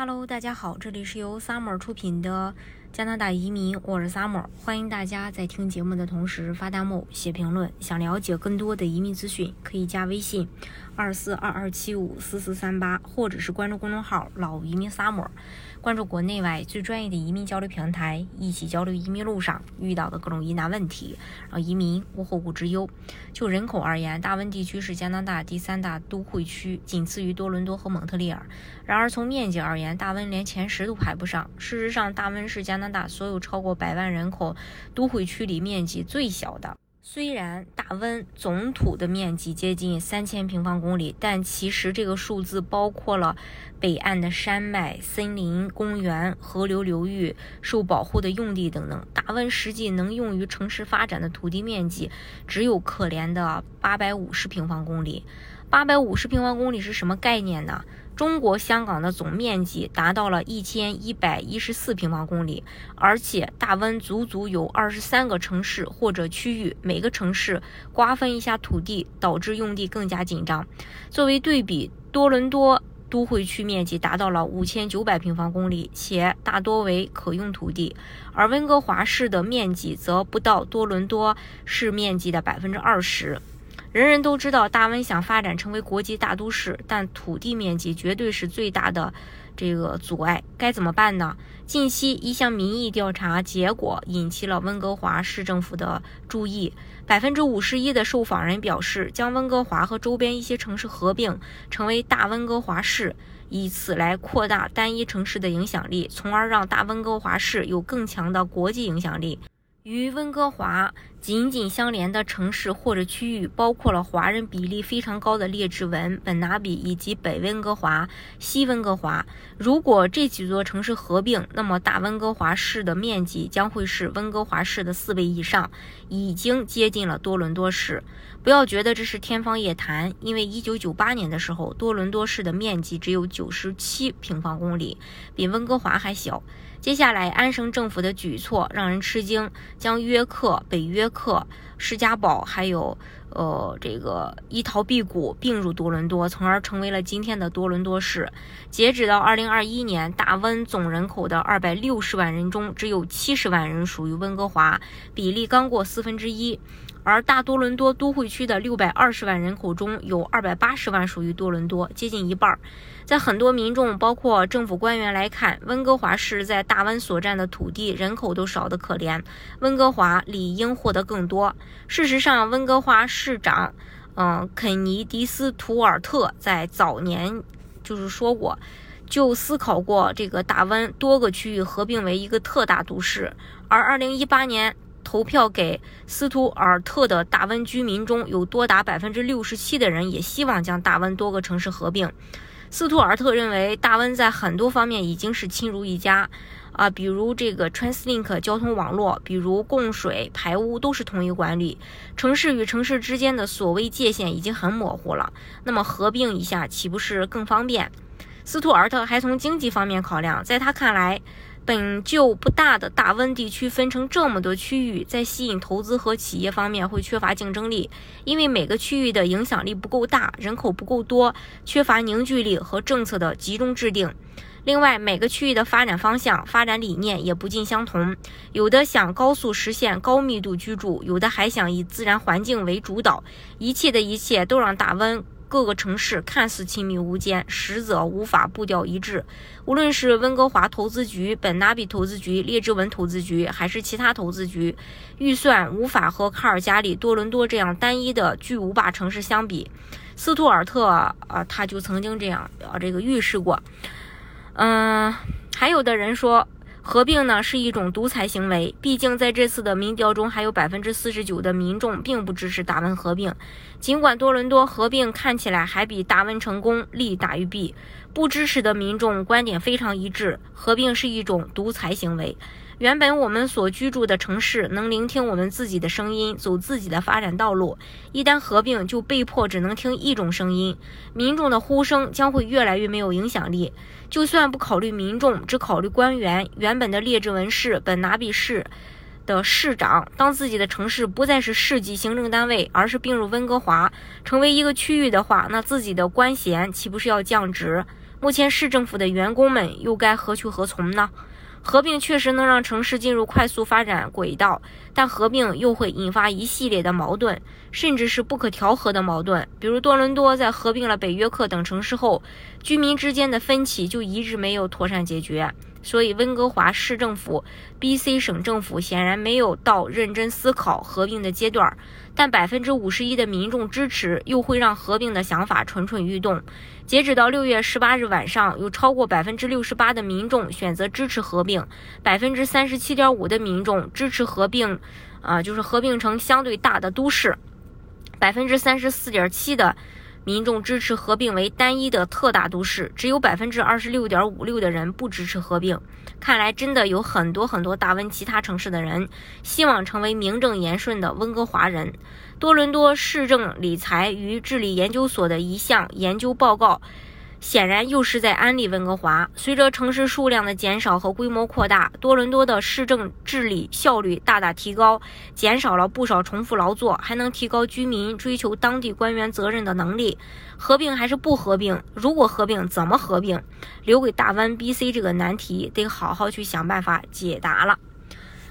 Hello，大家好，这里是由 Summer 出品的加拿大移民，我是 Summer，欢迎大家在听节目的同时发弹幕、写评论。想了解更多的移民资讯，可以加微信二四二二七五四四三八，或者是关注公众号“老移民 Summer”。关注国内外最专业的移民交流平台，一起交流移民路上遇到的各种疑难问题，让移民无后顾之忧。就人口而言，大温地区是加拿大第三大都会区，仅次于多伦多和蒙特利尔。然而从面积而言，大温连前十都排不上。事实上，大温是加加拿大所有超过百万人口都会区里面积最小的。虽然大温总土的面积接近三千平方公里，但其实这个数字包括了北岸的山脉、森林、公园、河流流域、受保护的用地等等。大温实际能用于城市发展的土地面积只有可怜的八百五十平方公里。八百五十平方公里是什么概念呢？中国香港的总面积达到了一千一百一十四平方公里，而且大温足足有二十三个城市或者区域，每个城市瓜分一下土地，导致用地更加紧张。作为对比，多伦多都会区面积达到了五千九百平方公里，且大多为可用土地，而温哥华市的面积则不到多伦多市面积的百分之二十。人人都知道，大温想发展成为国际大都市，但土地面积绝对是最大的这个阻碍。该怎么办呢？近期一项民意调查结果引起了温哥华市政府的注意，百分之五十一的受访人表示，将温哥华和周边一些城市合并，成为大温哥华市，以此来扩大单一城市的影响力，从而让大温哥华市有更强的国际影响力。与温哥华紧紧相连的城市或者区域，包括了华人比例非常高的列治文、本拿比以及北温哥华、西温哥华。如果这几座城市合并，那么大温哥华市的面积将会是温哥华市的四倍以上，已经接近了多伦多市。不要觉得这是天方夜谭，因为1998年的时候，多伦多市的面积只有97平方公里，比温哥华还小。接下来，安省政府的举措让人吃惊，将约克、北约克、施加堡还有呃这个伊陶碧谷并入多伦多，从而成为了今天的多伦多市。截止到二零二一年，大温总人口的二百六十万人中，只有七十万人属于温哥华，比例刚过四分之一。而大多伦多都会区的六百二十万人口中有二百八十万属于多伦多，接近一半。在很多民众，包括政府官员来看，温哥华市在大温所占的土地、人口都少得可怜，温哥华理应获得更多。事实上，温哥华市长，嗯，肯尼迪斯图尔特在早年就是说过，就思考过这个大温多个区域合并为一个特大都市，而二零一八年。投票给斯图尔特的大温居民中有多达百分之六十七的人也希望将大温多个城市合并。斯图尔特认为，大温在很多方面已经是亲如一家，啊，比如这个 TransLink 交通网络，比如供水、排污都是统一管理，城市与城市之间的所谓界限已经很模糊了。那么合并一下岂不是更方便？斯图尔特还从经济方面考量，在他看来。本就不大的大温地区分成这么多区域，在吸引投资和企业方面会缺乏竞争力，因为每个区域的影响力不够大，人口不够多，缺乏凝聚力和政策的集中制定。另外，每个区域的发展方向、发展理念也不尽相同，有的想高速实现高密度居住，有的还想以自然环境为主导。一切的一切都让大温。各个城市看似亲密无间，实则无法步调一致。无论是温哥华投资局、本纳比投资局、列治文投资局，还是其他投资局，预算无法和卡尔加里、多伦多这样单一的巨无霸城市相比。斯图尔特啊，他就曾经这样啊，这个预示过。嗯，还有的人说。合并呢是一种独裁行为，毕竟在这次的民调中，还有百分之四十九的民众并不支持达文合并。尽管多伦多合并看起来还比达文成功，利大于弊，不支持的民众观点非常一致：合并是一种独裁行为。原本我们所居住的城市能聆听我们自己的声音，走自己的发展道路。一旦合并，就被迫只能听一种声音，民众的呼声将会越来越没有影响力。就算不考虑民众，只考虑官员，原本的列治文市、本拿比市的市长，当自己的城市不再是市级行政单位，而是并入温哥华，成为一个区域的话，那自己的官衔岂不是要降职？目前市政府的员工们又该何去何从呢？合并确实能让城市进入快速发展轨道，但合并又会引发一系列的矛盾，甚至是不可调和的矛盾。比如多伦多在合并了北约克等城市后，居民之间的分歧就一直没有妥善解决。所以，温哥华市政府、B.C 省政府显然没有到认真思考合并的阶段。但百分之五十一的民众支持，又会让合并的想法蠢蠢欲动。截止到六月十八日晚上，有超过百分之六十八的民众选择支持合并，百分之三十七点五的民众支持合并，啊，就是合并成相对大的都市，百分之三十四点七的。民众支持合并为单一的特大都市，只有百分之二十六点五六的人不支持合并。看来真的有很多很多大温其他城市的人希望成为名正言顺的温哥华人。多伦多市政理财与治理研究所的一项研究报告。显然又是在安利温哥华。随着城市数量的减少和规模扩大，多伦多的市政治理效率大大提高，减少了不少重复劳作，还能提高居民追求当地官员责任的能力。合并还是不合并？如果合并，怎么合并？留给大湾 BC 这个难题，得好好去想办法解答了。